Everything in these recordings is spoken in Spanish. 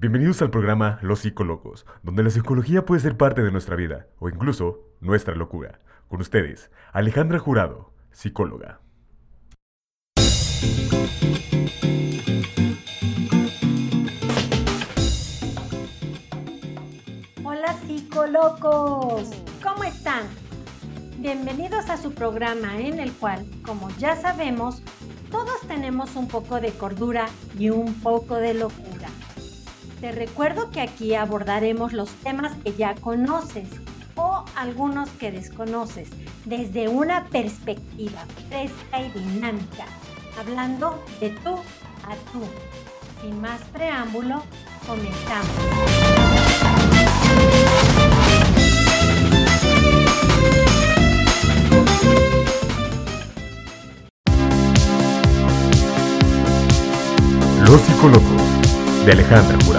Bienvenidos al programa Los Psicolocos, donde la psicología puede ser parte de nuestra vida o incluso nuestra locura. Con ustedes, Alejandra Jurado, psicóloga. Hola psicolocos, ¿cómo están? Bienvenidos a su programa en el cual, como ya sabemos, todos tenemos un poco de cordura y un poco de locura. Te recuerdo que aquí abordaremos los temas que ya conoces o algunos que desconoces desde una perspectiva fresca y dinámica, hablando de tú a tú. Sin más preámbulo, comenzamos. Los Psicolocos, de Alejandra Jurado.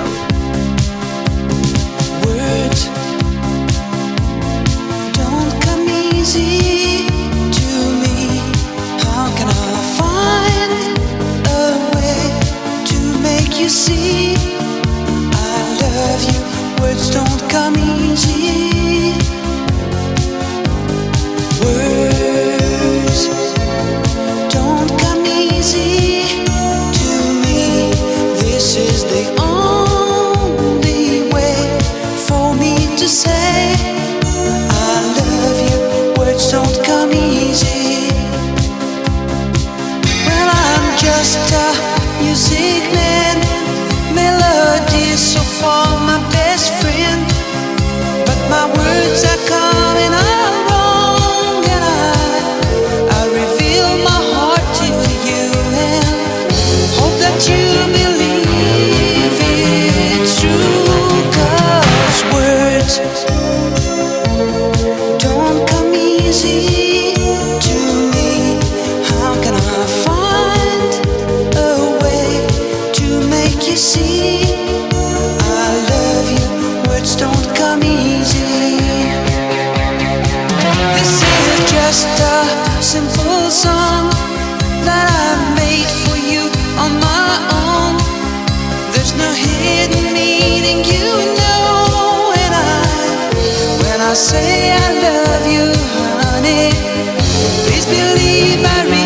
Please believe I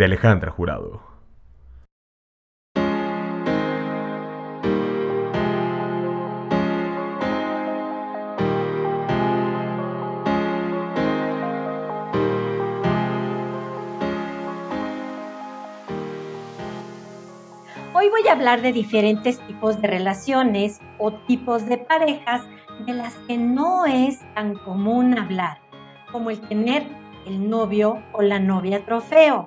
de Alejandra Jurado. Hoy voy a hablar de diferentes tipos de relaciones o tipos de parejas de las que no es tan común hablar, como el tener el novio o la novia trofeo,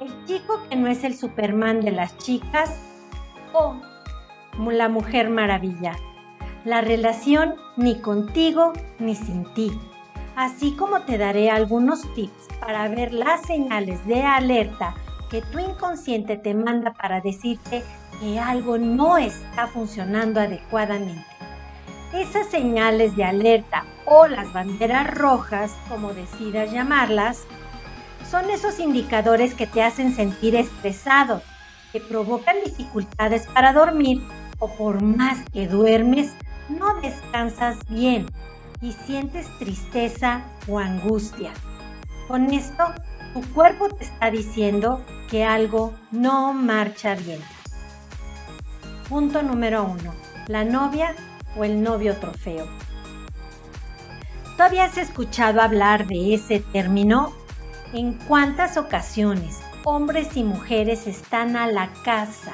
el chico que no es el Superman de las chicas o la mujer maravilla. la relación ni contigo ni sin ti, así como te daré algunos tips para ver las señales de alerta que tu inconsciente te manda para decirte que algo no está funcionando adecuadamente. Esas señales de alerta o las banderas rojas, como decidas llamarlas, son esos indicadores que te hacen sentir estresado, que provocan dificultades para dormir o por más que duermes, no descansas bien y sientes tristeza o angustia. Con esto, tu cuerpo te está diciendo que algo no marcha bien. Punto número uno. La novia o el novio trofeo. ¿Tú habías escuchado hablar de ese término? ¿En cuántas ocasiones hombres y mujeres están a la casa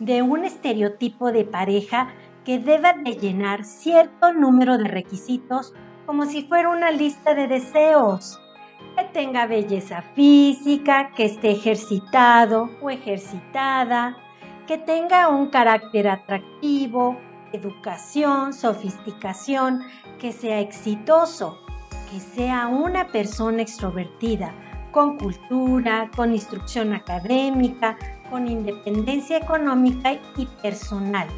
de un estereotipo de pareja que deba de llenar cierto número de requisitos como si fuera una lista de deseos? Que tenga belleza física, que esté ejercitado o ejercitada, que tenga un carácter atractivo, educación, sofisticación, que sea exitoso, sea una persona extrovertida, con cultura, con instrucción académica, con independencia económica y personal,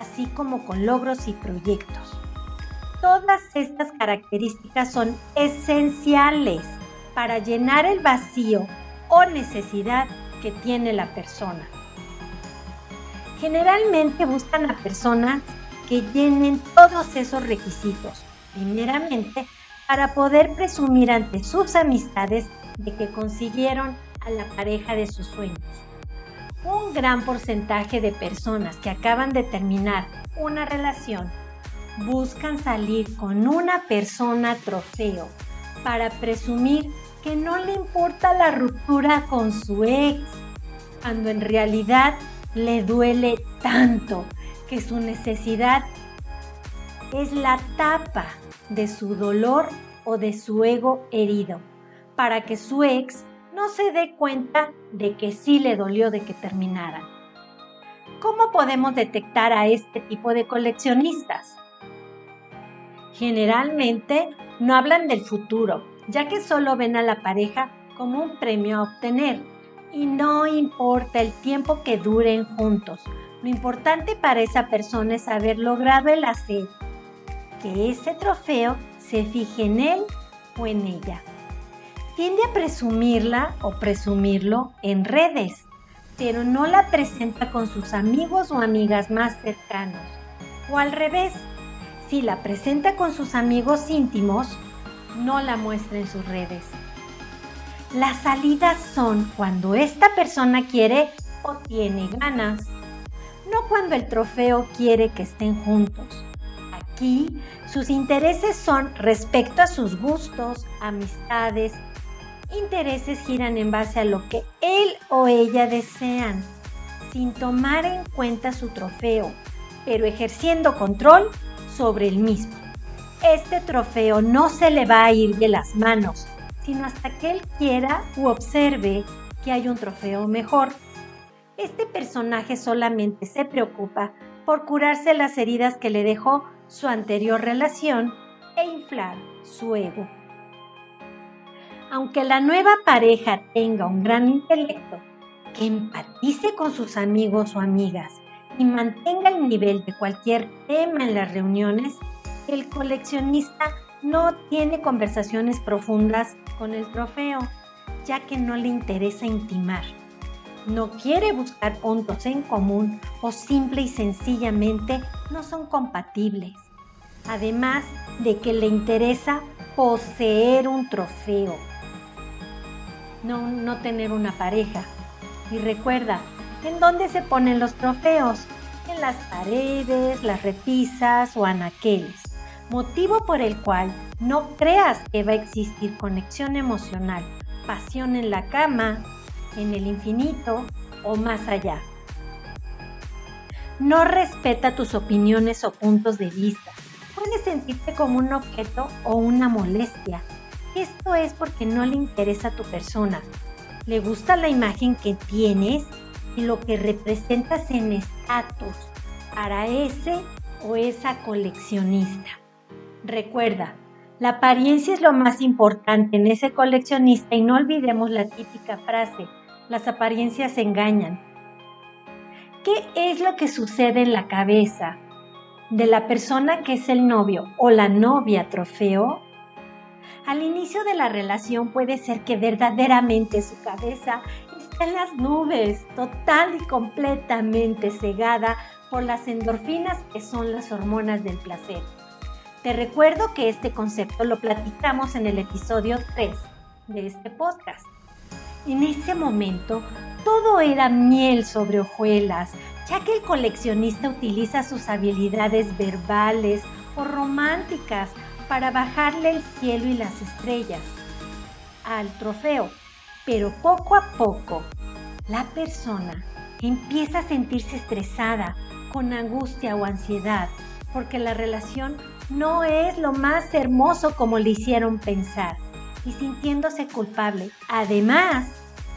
así como con logros y proyectos. Todas estas características son esenciales para llenar el vacío o necesidad que tiene la persona. Generalmente buscan a personas que llenen todos esos requisitos, primeramente para poder presumir ante sus amistades de que consiguieron a la pareja de sus sueños. Un gran porcentaje de personas que acaban de terminar una relación buscan salir con una persona trofeo para presumir que no le importa la ruptura con su ex, cuando en realidad le duele tanto que su necesidad es la tapa de su dolor o de su ego herido, para que su ex no se dé cuenta de que sí le dolió de que terminaran. ¿Cómo podemos detectar a este tipo de coleccionistas? Generalmente no hablan del futuro, ya que solo ven a la pareja como un premio a obtener y no importa el tiempo que duren juntos. Lo importante para esa persona es haber logrado el hacer que ese trofeo se fije en él o en ella tiende a presumirla o presumirlo en redes, pero no la presenta con sus amigos o amigas más cercanos. O al revés, si la presenta con sus amigos íntimos, no la muestra en sus redes. Las salidas son cuando esta persona quiere o tiene ganas, no cuando el trofeo quiere que estén juntos. Aquí sus intereses son respecto a sus gustos, amistades intereses giran en base a lo que él o ella desean, sin tomar en cuenta su trofeo, pero ejerciendo control sobre el mismo. Este trofeo no se le va a ir de las manos, sino hasta que él quiera u observe que hay un trofeo mejor. Este personaje solamente se preocupa por curarse las heridas que le dejó su anterior relación e inflar su ego aunque la nueva pareja tenga un gran intelecto, que empatice con sus amigos o amigas y mantenga el nivel de cualquier tema en las reuniones, el coleccionista no tiene conversaciones profundas con el trofeo, ya que no le interesa intimar. No quiere buscar puntos en común o simple y sencillamente no son compatibles. Además de que le interesa poseer un trofeo no, no tener una pareja. Y recuerda, ¿en dónde se ponen los trofeos? En las paredes, las repisas o anaqueles. Motivo por el cual no creas que va a existir conexión emocional, pasión en la cama, en el infinito o más allá. No respeta tus opiniones o puntos de vista. Puedes sentirte como un objeto o una molestia esto es porque no le interesa a tu persona. Le gusta la imagen que tienes y lo que representas en estatus. Para ese o esa coleccionista. Recuerda, la apariencia es lo más importante en ese coleccionista y no olvidemos la típica frase, las apariencias engañan. ¿Qué es lo que sucede en la cabeza de la persona que es el novio o la novia trofeo? Al inicio de la relación puede ser que verdaderamente su cabeza está en las nubes, total y completamente cegada por las endorfinas que son las hormonas del placer. Te recuerdo que este concepto lo platicamos en el episodio 3 de este podcast. En ese momento, todo era miel sobre hojuelas, ya que el coleccionista utiliza sus habilidades verbales o románticas para bajarle el cielo y las estrellas al trofeo. Pero poco a poco, la persona empieza a sentirse estresada, con angustia o ansiedad, porque la relación no es lo más hermoso como le hicieron pensar y sintiéndose culpable, además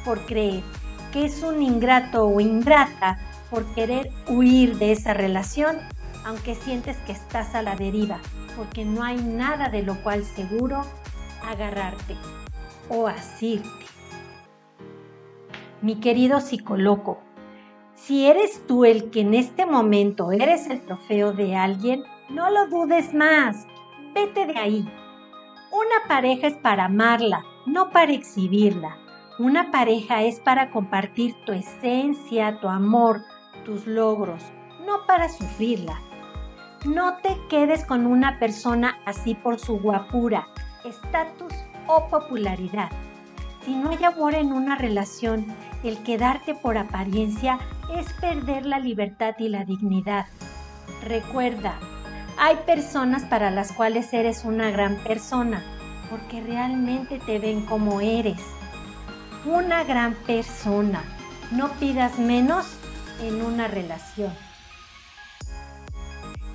por creer que es un ingrato o ingrata por querer huir de esa relación, aunque sientes que estás a la deriva, porque no hay nada de lo cual seguro agarrarte o asirte. Mi querido psicólogo, si eres tú el que en este momento eres el trofeo de alguien, no lo dudes más. Vete de ahí. Una pareja es para amarla, no para exhibirla. Una pareja es para compartir tu esencia, tu amor, tus logros, no para sufrirla. No te quedes con una persona así por su guapura, estatus o popularidad. Si no hay amor en una relación, el quedarte por apariencia es perder la libertad y la dignidad. Recuerda, hay personas para las cuales eres una gran persona, porque realmente te ven como eres. Una gran persona. No pidas menos en una relación.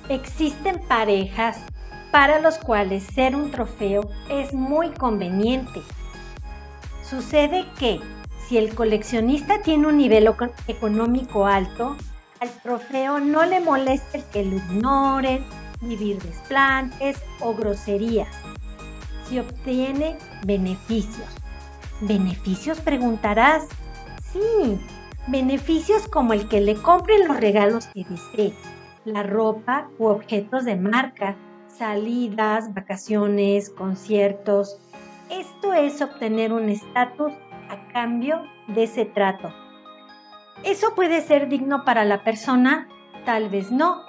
Existen parejas para los cuales ser un trofeo es muy conveniente. Sucede que si el coleccionista tiene un nivel económico alto, al trofeo no le molesta el que lo ignoren, vivir desplantes o groserías. Si obtiene beneficios. ¿Beneficios preguntarás? Sí, beneficios como el que le compren los regalos que desee, la ropa u objetos de marca, salidas, vacaciones, conciertos. Esto es obtener un estatus a cambio de ese trato. ¿Eso puede ser digno para la persona? Tal vez no,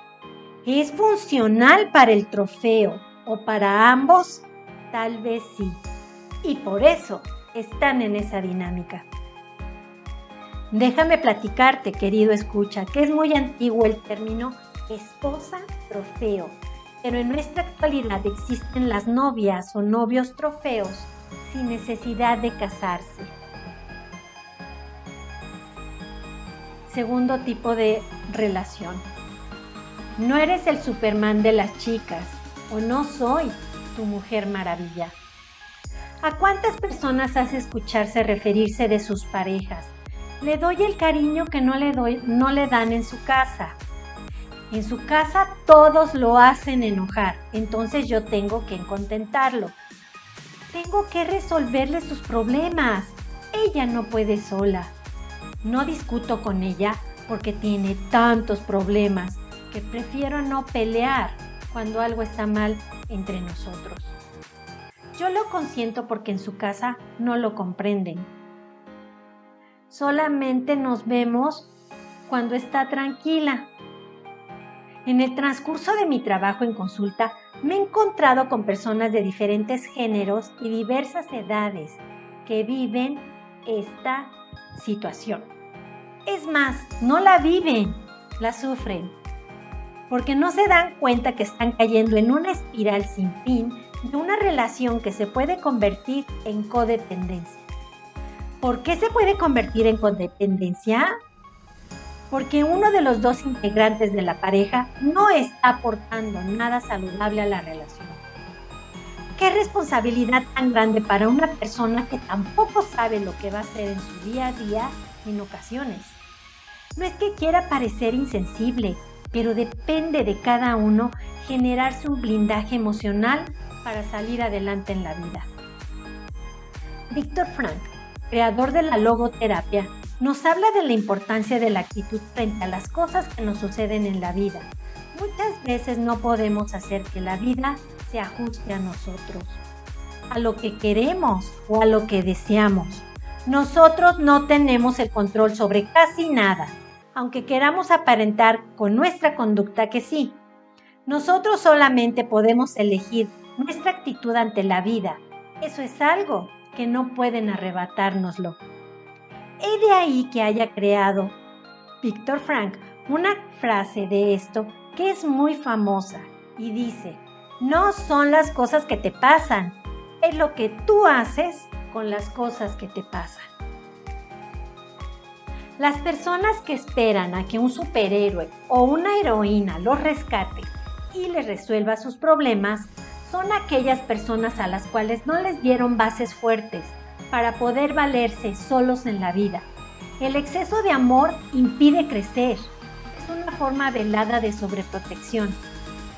¿Es funcional para el trofeo o para ambos? Tal vez sí. Y por eso están en esa dinámica. Déjame platicarte, querido escucha, que es muy antiguo el término esposa trofeo, pero en nuestra actualidad existen las novias o novios trofeos sin necesidad de casarse. Segundo tipo de relación no eres el Superman de las chicas o no soy tu mujer maravilla. ¿A cuántas personas has escucharse referirse de sus parejas? Le doy el cariño que no le, doy, no le dan en su casa. En su casa todos lo hacen enojar, entonces yo tengo que contentarlo. Tengo que resolverle sus problemas. Ella no puede sola. No discuto con ella porque tiene tantos problemas prefiero no pelear cuando algo está mal entre nosotros. Yo lo consiento porque en su casa no lo comprenden. Solamente nos vemos cuando está tranquila. En el transcurso de mi trabajo en consulta me he encontrado con personas de diferentes géneros y diversas edades que viven esta situación. Es más, no la viven, la sufren porque no se dan cuenta que están cayendo en una espiral sin fin de una relación que se puede convertir en codependencia. ¿Por qué se puede convertir en codependencia? Porque uno de los dos integrantes de la pareja no está aportando nada saludable a la relación. ¿Qué responsabilidad tan grande para una persona que tampoco sabe lo que va a hacer en su día a día en ocasiones? No es que quiera parecer insensible, pero depende de cada uno generarse un blindaje emocional para salir adelante en la vida. Víctor Frank, creador de la logoterapia, nos habla de la importancia de la actitud frente a las cosas que nos suceden en la vida. Muchas veces no podemos hacer que la vida se ajuste a nosotros, a lo que queremos o a lo que deseamos. Nosotros no tenemos el control sobre casi nada, aunque queramos aparentar con nuestra conducta que sí. Nosotros solamente podemos elegir nuestra actitud ante la vida. Eso es algo que no pueden arrebatárnoslo. He de ahí que haya creado Víctor Frank una frase de esto que es muy famosa y dice, no son las cosas que te pasan, es lo que tú haces con las cosas que te pasan. Las personas que esperan a que un superhéroe o una heroína los rescate y les resuelva sus problemas son aquellas personas a las cuales no les dieron bases fuertes para poder valerse solos en la vida. El exceso de amor impide crecer. Es una forma velada de sobreprotección.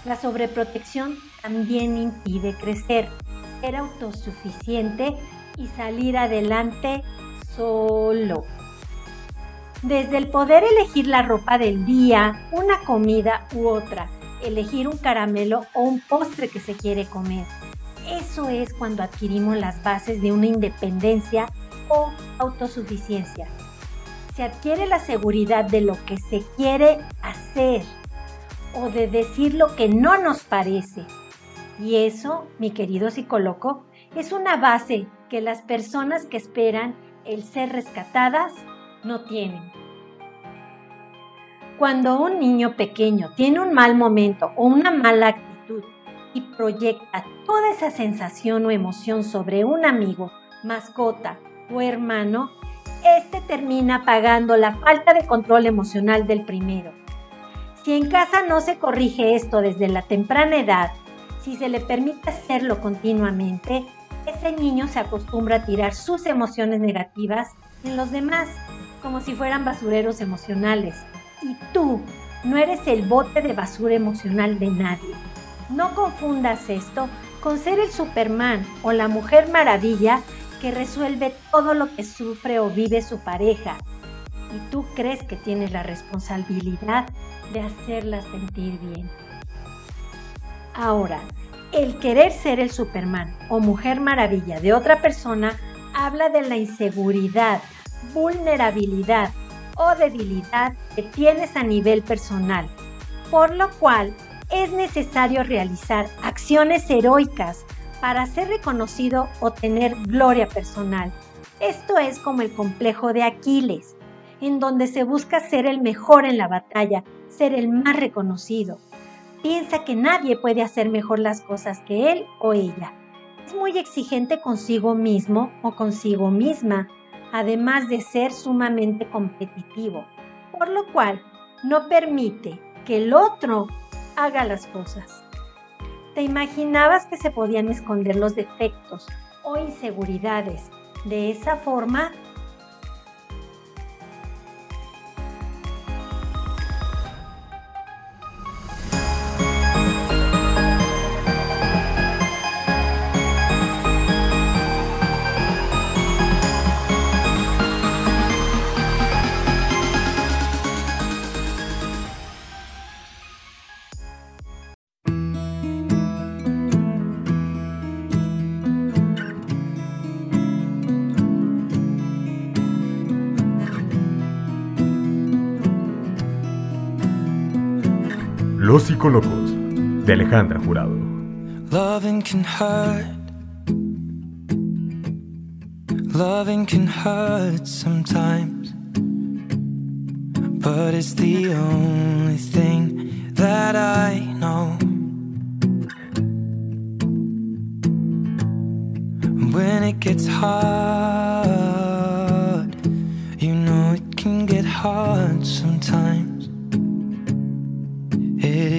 La sobreprotección también impide crecer, ser autosuficiente y salir adelante solo. Desde el poder elegir la ropa del día, una comida u otra, elegir un caramelo o un postre que se quiere comer. Eso es cuando adquirimos las bases de una independencia o autosuficiencia. Se adquiere la seguridad de lo que se quiere hacer o de decir lo que no nos parece. Y eso, mi querido psicólogo, es una base que las personas que esperan el ser rescatadas no tienen. Cuando un niño pequeño tiene un mal momento o una mala actitud y proyecta toda esa sensación o emoción sobre un amigo, mascota o hermano, este termina pagando la falta de control emocional del primero. Si en casa no se corrige esto desde la temprana edad, si se le permite hacerlo continuamente, ese niño se acostumbra a tirar sus emociones negativas en los demás, como si fueran basureros emocionales, y tú no eres el bote de basura emocional de nadie. No confundas esto con ser el Superman o la Mujer Maravilla que resuelve todo lo que sufre o vive su pareja. Y tú crees que tienes la responsabilidad de hacerla sentir bien. Ahora, el querer ser el Superman o Mujer Maravilla de otra persona habla de la inseguridad, vulnerabilidad o debilidad que tienes a nivel personal, por lo cual es necesario realizar acciones heroicas para ser reconocido o tener gloria personal. Esto es como el complejo de Aquiles, en donde se busca ser el mejor en la batalla, ser el más reconocido. Piensa que nadie puede hacer mejor las cosas que él o ella. Es muy exigente consigo mismo o consigo misma además de ser sumamente competitivo, por lo cual no permite que el otro haga las cosas. ¿Te imaginabas que se podían esconder los defectos o inseguridades de esa forma? Los Psicólogos de Alejandra Jurado. Loving can hurt. Loving can hurt sometimes. But it's the only thing that I know. When it gets hard, you know it can get hard sometimes.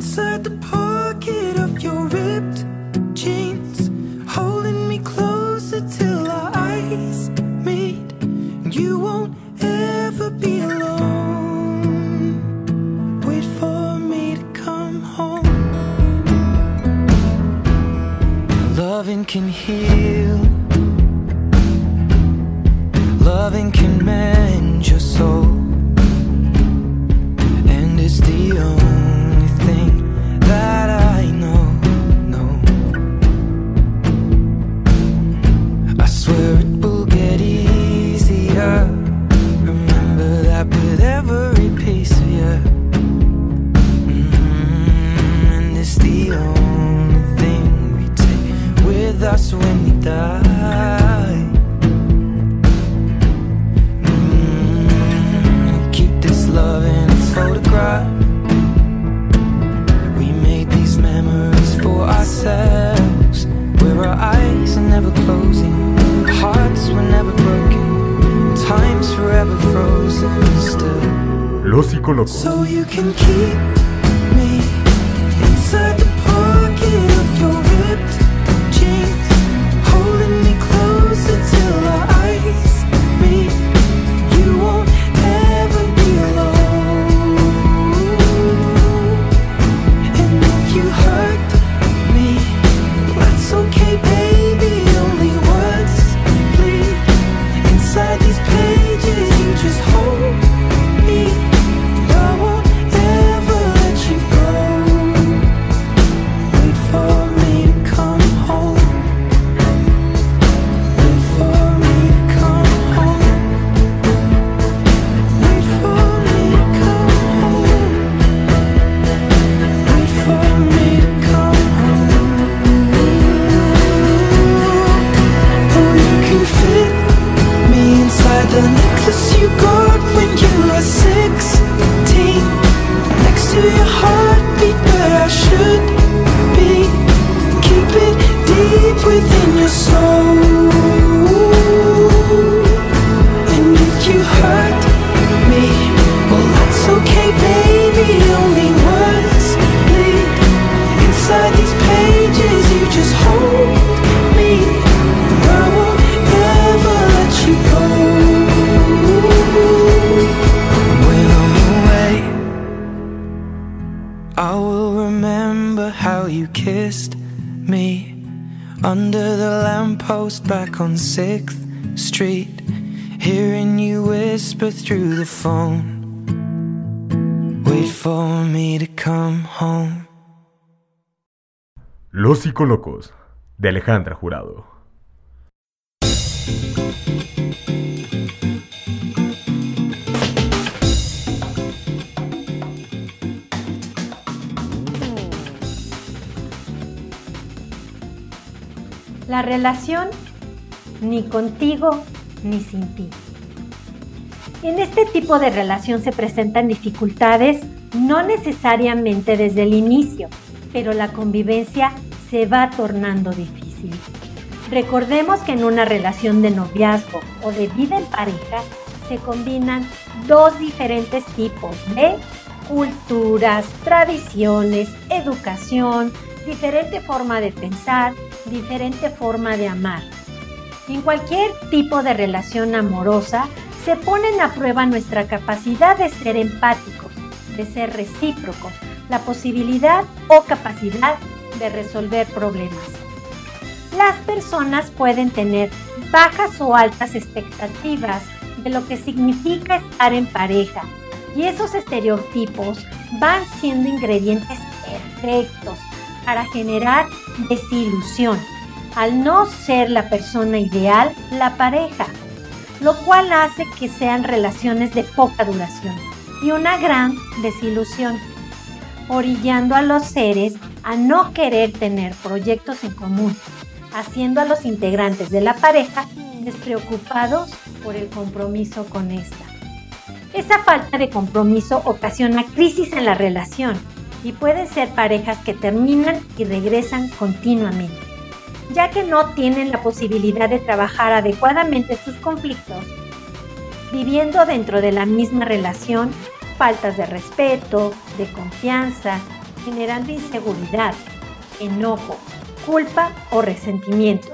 inside the pocket of your ripped jeans, holding me closer till our eyes meet. You won't ever be alone. Wait for me to come home. Loving can heal. Loving can us when we die. Mm, keep this love in a photograph. We made these memories for ourselves, where our eyes are never closing, hearts were never broken, time's forever frozen still. Los Psicólogos. So phone. Wait for me to come home. Los Psicólogos. De Alejandra Jurado. La relación ni contigo ni sin ti. En este tipo de relación se presentan dificultades no necesariamente desde el inicio, pero la convivencia se va tornando difícil. Recordemos que en una relación de noviazgo o de vida en pareja se combinan dos diferentes tipos de culturas, tradiciones, educación, diferente forma de pensar, diferente forma de amar. En cualquier tipo de relación amorosa se ponen a prueba nuestra capacidad de ser empáticos, de ser recíprocos, la posibilidad o capacidad de resolver problemas. Las personas pueden tener bajas o altas expectativas de lo que significa estar en pareja y esos estereotipos van siendo ingredientes perfectos para generar desilusión al no ser la persona ideal la pareja, lo cual hace que sean relaciones de poca duración y una gran desilusión, orillando a los seres a no querer tener proyectos en común, haciendo a los integrantes de la pareja despreocupados por el compromiso con esta. Esa falta de compromiso ocasiona crisis en la relación y pueden ser parejas que terminan y regresan continuamente, ya que no tienen la posibilidad de trabajar adecuadamente sus conflictos, viviendo dentro de la misma relación faltas de respeto, de confianza, generando inseguridad, enojo, culpa o resentimiento,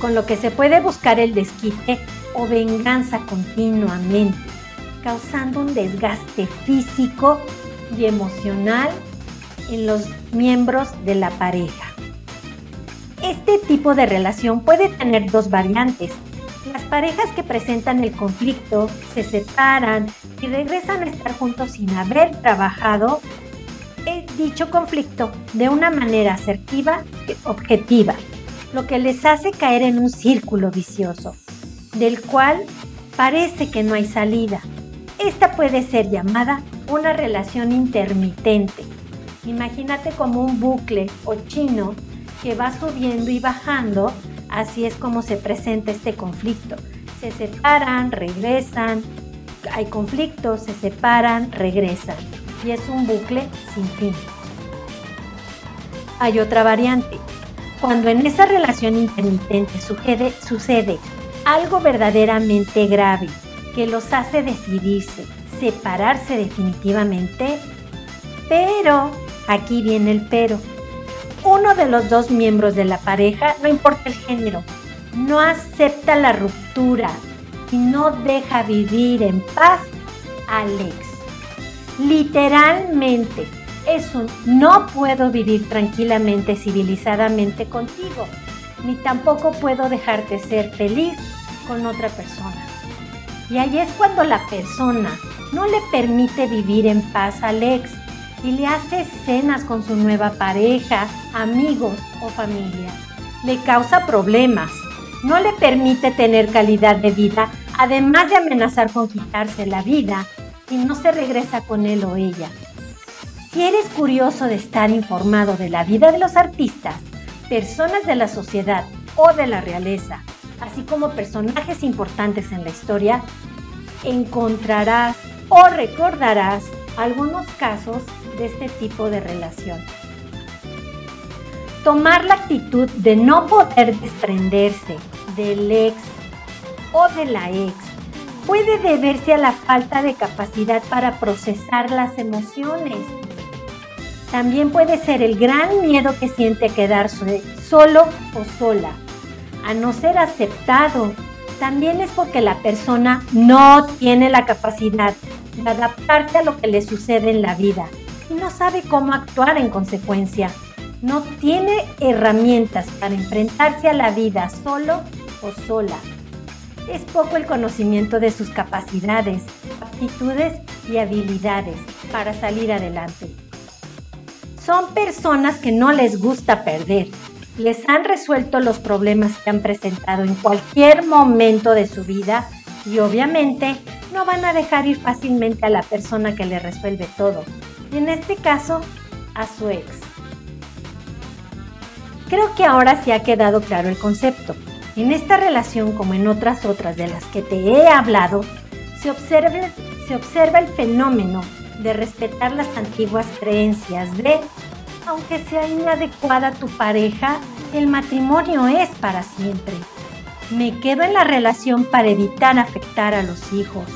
con lo que se puede buscar el desquite o venganza continuamente, causando un desgaste físico y emocional en los miembros de la pareja. Este tipo de relación puede tener dos variantes. Las parejas que presentan el conflicto se separan y regresan a estar juntos sin haber trabajado dicho conflicto de una manera asertiva y objetiva, lo que les hace caer en un círculo vicioso, del cual parece que no hay salida. Esta puede ser llamada una relación intermitente. Imagínate como un bucle o chino que va subiendo y bajando, así es como se presenta este conflicto. Se separan, regresan, hay conflictos, se separan, regresan. Y es un bucle sin fin. Hay otra variante. Cuando en esa relación intermitente sucede, sucede algo verdaderamente grave que los hace decidirse, separarse definitivamente, pero, aquí viene el pero, uno de los dos miembros de la pareja, no importa el género, no acepta la ruptura y no deja vivir en paz al ex. Literalmente, es un no puedo vivir tranquilamente, civilizadamente contigo, ni tampoco puedo dejarte ser feliz con otra persona. Y ahí es cuando la persona no le permite vivir en paz al ex y le hace escenas con su nueva pareja, amigos o familia. Le causa problemas, no le permite tener calidad de vida, además de amenazar con quitarse la vida y no se regresa con él o ella. Si eres curioso de estar informado de la vida de los artistas, personas de la sociedad o de la realeza, así como personajes importantes en la historia, encontrarás o recordarás algunos casos de este tipo de relación. Tomar la actitud de no poder desprenderse del ex o de la ex puede deberse a la falta de capacidad para procesar las emociones también puede ser el gran miedo que siente quedarse solo o sola, a no ser aceptado. También es porque la persona no tiene la capacidad de adaptarse a lo que le sucede en la vida y no sabe cómo actuar en consecuencia. No tiene herramientas para enfrentarse a la vida solo o sola. Es poco el conocimiento de sus capacidades, aptitudes y habilidades para salir adelante. Son personas que no les gusta perder. Les han resuelto los problemas que han presentado en cualquier momento de su vida y obviamente no van a dejar ir fácilmente a la persona que le resuelve todo. En este caso, a su ex. Creo que ahora sí ha quedado claro el concepto. En esta relación, como en otras otras de las que te he hablado, se observa, se observa el fenómeno de respetar las antiguas creencias de, aunque sea inadecuada tu pareja, el matrimonio es para siempre. Me quedo en la relación para evitar afectar a los hijos.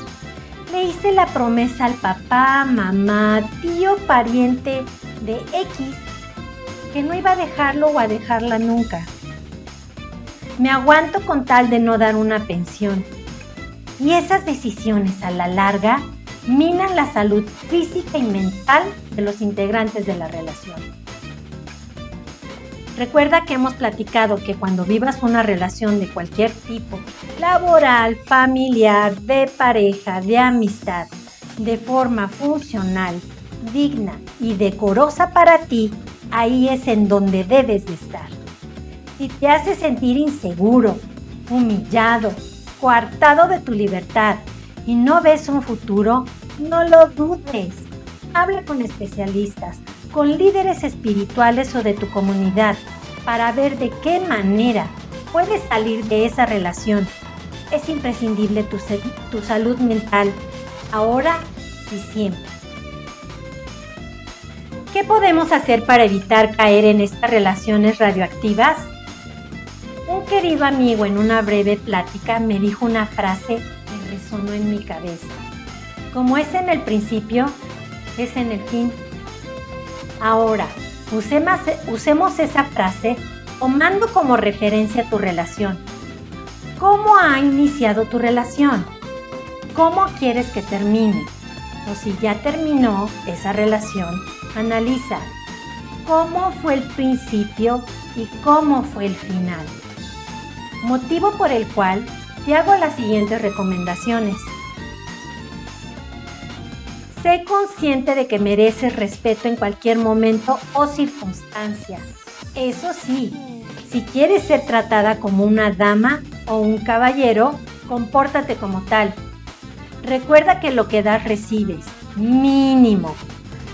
Le hice la promesa al papá, mamá, tío, pariente de X que no iba a dejarlo o a dejarla nunca. Me aguanto con tal de no dar una pensión. Y esas decisiones a la larga minan la salud física y mental de los integrantes de la relación. Recuerda que hemos platicado que cuando vivas una relación de cualquier tipo, laboral, familiar, de pareja, de amistad, de forma funcional, digna y decorosa para ti, ahí es en donde debes de estar. Si te hace sentir inseguro, humillado, coartado de tu libertad, y no ves un futuro, no lo dudes. Habla con especialistas, con líderes espirituales o de tu comunidad para ver de qué manera puedes salir de esa relación. Es imprescindible tu, tu salud mental, ahora y siempre. ¿Qué podemos hacer para evitar caer en estas relaciones radioactivas? Un querido amigo en una breve plática me dijo una frase que resonó en mi cabeza. Como es en el principio, es en el fin. Ahora, usemos, esa frase tomando como referencia tu relación. ¿Cómo ha iniciado tu relación? ¿Cómo quieres que termine? O si ya terminó esa relación, analiza cómo fue el principio y cómo fue el final. Motivo por el cual te hago las siguientes recomendaciones. Sé consciente de que mereces respeto en cualquier momento o circunstancia. Eso sí, si quieres ser tratada como una dama o un caballero, compórtate como tal. Recuerda que lo que das recibes, mínimo.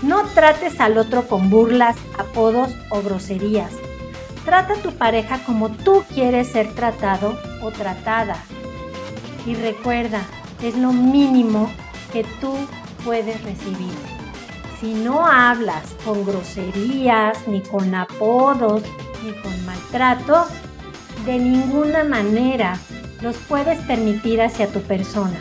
No trates al otro con burlas, apodos o groserías. Trata a tu pareja como tú quieres ser tratado o tratada. Y recuerda, es lo mínimo que tú puedes recibir. Si no hablas con groserías, ni con apodos, ni con maltratos, de ninguna manera los puedes permitir hacia tu persona.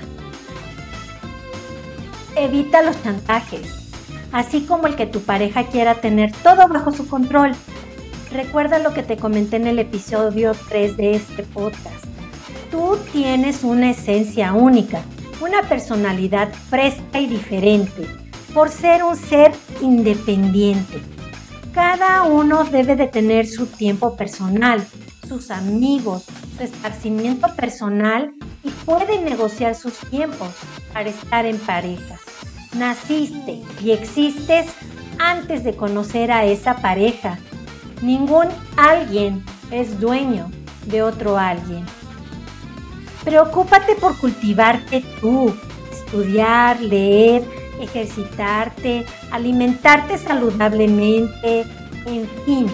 Evita los chantajes, así como el que tu pareja quiera tener todo bajo su control. Recuerda lo que te comenté en el episodio 3 de este podcast. Tú tienes una esencia única una personalidad fresca y diferente, por ser un ser independiente. Cada uno debe de tener su tiempo personal, sus amigos, su esparcimiento personal y puede negociar sus tiempos para estar en pareja. Naciste y existes antes de conocer a esa pareja. Ningún alguien es dueño de otro alguien. Preocúpate por cultivarte tú, estudiar, leer, ejercitarte, alimentarte saludablemente, en fin,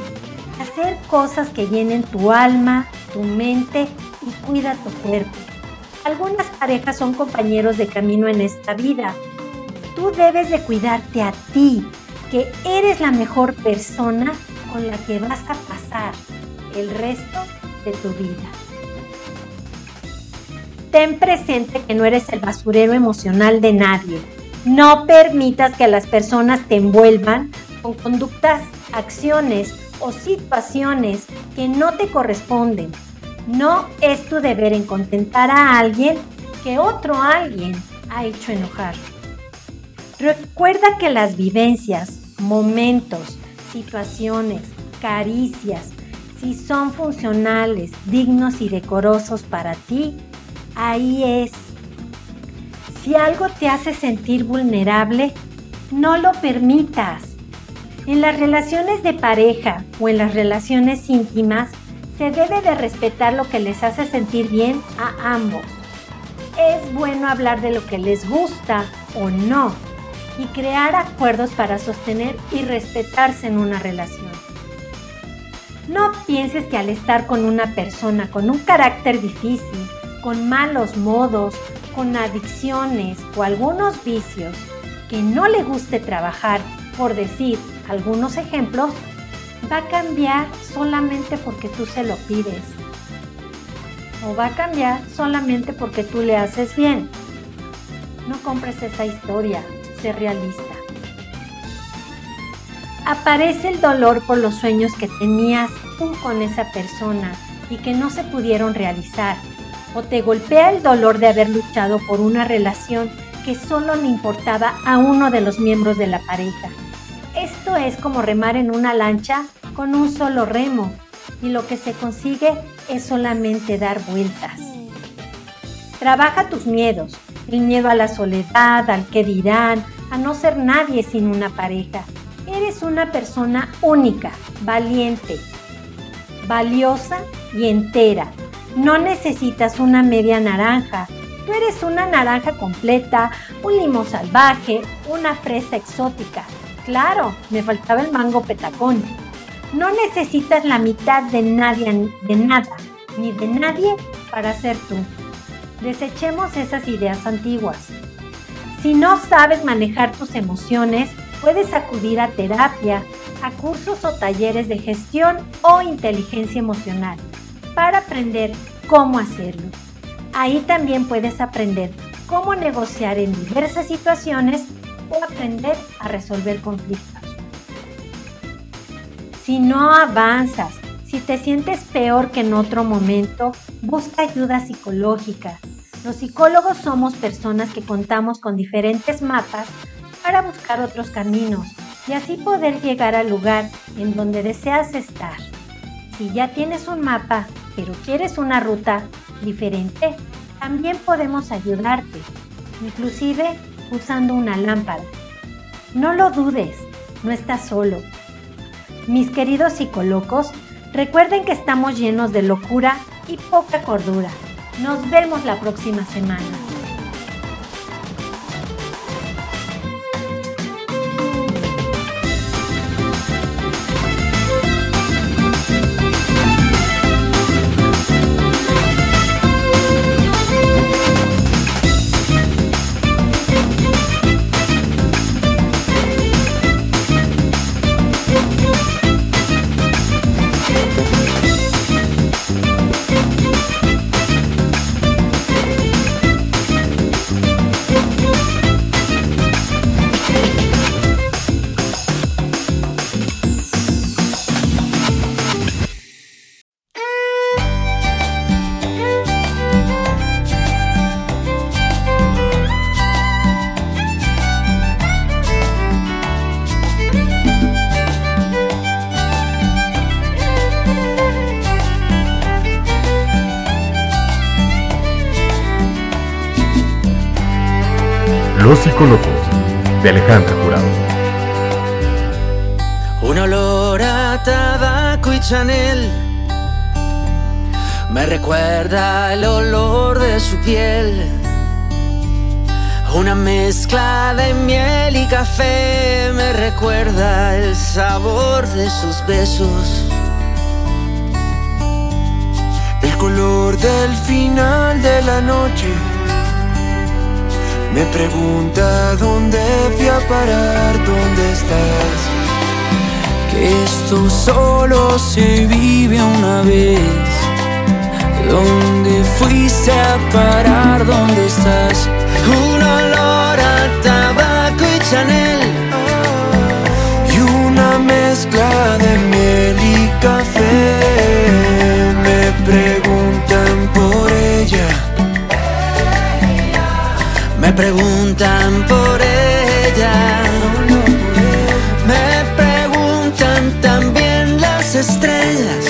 hacer cosas que llenen tu alma, tu mente y cuida tu cuerpo. Algunas parejas son compañeros de camino en esta vida. Tú debes de cuidarte a ti, que eres la mejor persona con la que vas a pasar el resto de tu vida. Ten presente que no eres el basurero emocional de nadie. No permitas que las personas te envuelvan con conductas, acciones o situaciones que no te corresponden. No es tu deber en contentar a alguien que otro alguien ha hecho enojar. Recuerda que las vivencias, momentos, situaciones, caricias, si son funcionales, dignos y decorosos para ti, ahí es. Si algo te hace sentir vulnerable, no lo permitas. En las relaciones de pareja o en las relaciones íntimas, se debe de respetar lo que les hace sentir bien a ambos. Es bueno hablar de lo que les gusta o no y crear acuerdos para sostener y respetarse en una relación. No pienses que al estar con una persona con un carácter difícil, con malos modos, con adicciones o algunos vicios que no le guste trabajar, por decir algunos ejemplos, va a cambiar solamente porque tú se lo pides. O va a cambiar solamente porque tú le haces bien. No compres esa historia, sé realista. Aparece el dolor por los sueños que tenías tú con esa persona y que no se pudieron realizar o te golpea el dolor de haber luchado por una relación que solo le importaba a uno de los miembros de la pareja. Esto es como remar en una lancha con un solo remo y lo que se consigue es solamente dar vueltas. Trabaja tus miedos, el miedo a la soledad, al que dirán, a no ser nadie sin una pareja. Eres una persona única, valiente, valiosa y entera no necesitas una media naranja. Tú eres una naranja completa, un limón salvaje, una fresa exótica. Claro, me faltaba el mango petacón. No necesitas la mitad de nadie, de nada, ni de nadie para ser tú. Desechemos esas ideas antiguas. Si no sabes manejar tus emociones, puedes acudir a terapia, a cursos o talleres de gestión o inteligencia emocional para aprender cómo hacerlo. Ahí también puedes aprender cómo negociar en diversas situaciones o aprender a resolver conflictos. Si no avanzas, si te sientes peor que en otro momento, busca ayuda psicológica. Los psicólogos somos personas que contamos con diferentes mapas para buscar otros caminos y así poder llegar al lugar en donde deseas estar. Si ya tienes un mapa, pero quieres una ruta diferente, también podemos ayudarte, inclusive usando una lámpara. No lo dudes, no estás solo. Mis queridos psicolocos, recuerden que estamos llenos de locura y poca cordura. Nos vemos la próxima semana. Los Psicólogos de Alejandra Jurado. Un olor a tabaco y Chanel me recuerda el olor de su piel. Una mezcla de miel y café me recuerda el sabor de sus besos. El color del final de la noche me pregunta dónde fui a parar, dónde estás. Que esto solo se vive una vez. ¿Dónde fuiste a parar? ¿Dónde estás? Un olor a tabaco y Chanel. Y una mezcla de miel y café. Me preguntan por ella. Me preguntan por ella. Me preguntan también las estrellas.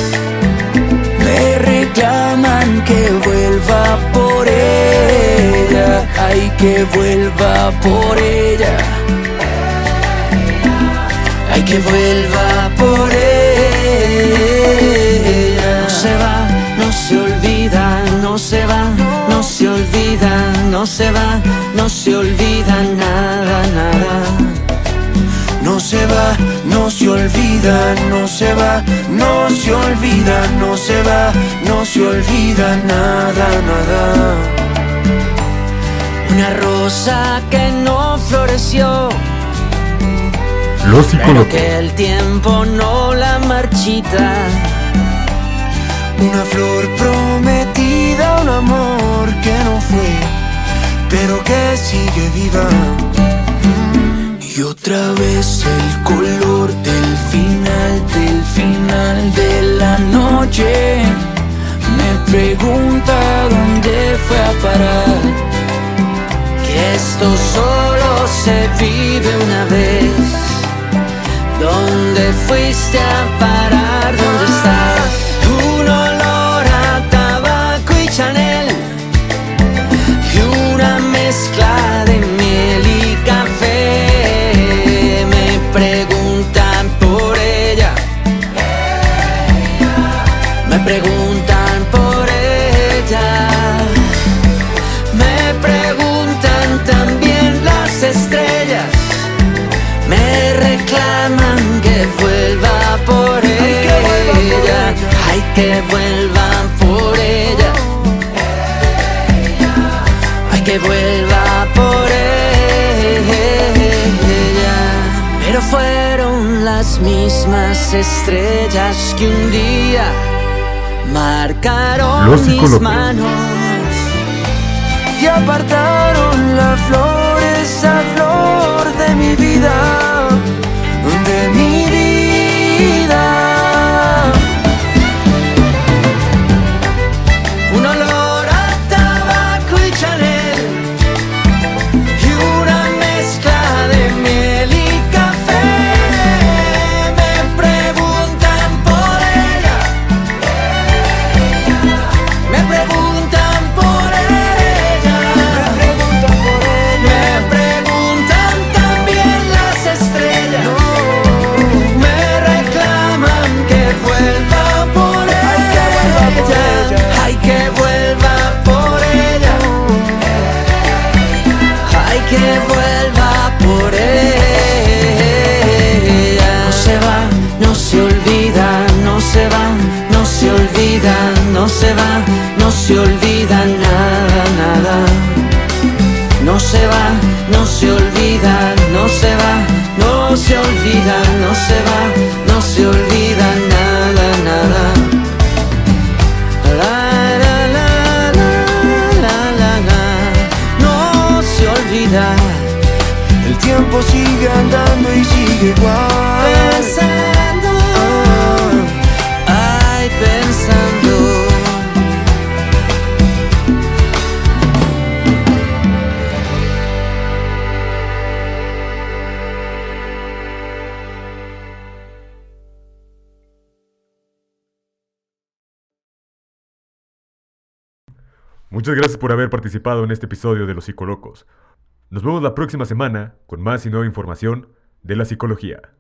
Me reclaman que vuelva por ella. Ay, que vuelva por ella. Ay, que vuelva por ella. No se va, no se olvida, no se no se va, no se olvida nada, nada. No se va, no se olvida, no se va, no se olvida, no se va, no se olvida nada, nada. Una rosa que no floreció, Los pero Psicólogos que el tiempo no la marchita. Una flor prometida, un amor que no fue, pero que sigue viva. Y otra vez el color del final, del final de la noche. Me pregunta dónde fue a parar. Que esto solo se vive una vez. ¿Dónde fuiste a parar? ¿Dónde estás? Tabaco Con mis manos y apartar. Muchas gracias por haber participado en este episodio de Los Psicolocos. Nos vemos la próxima semana con más y nueva información de la psicología.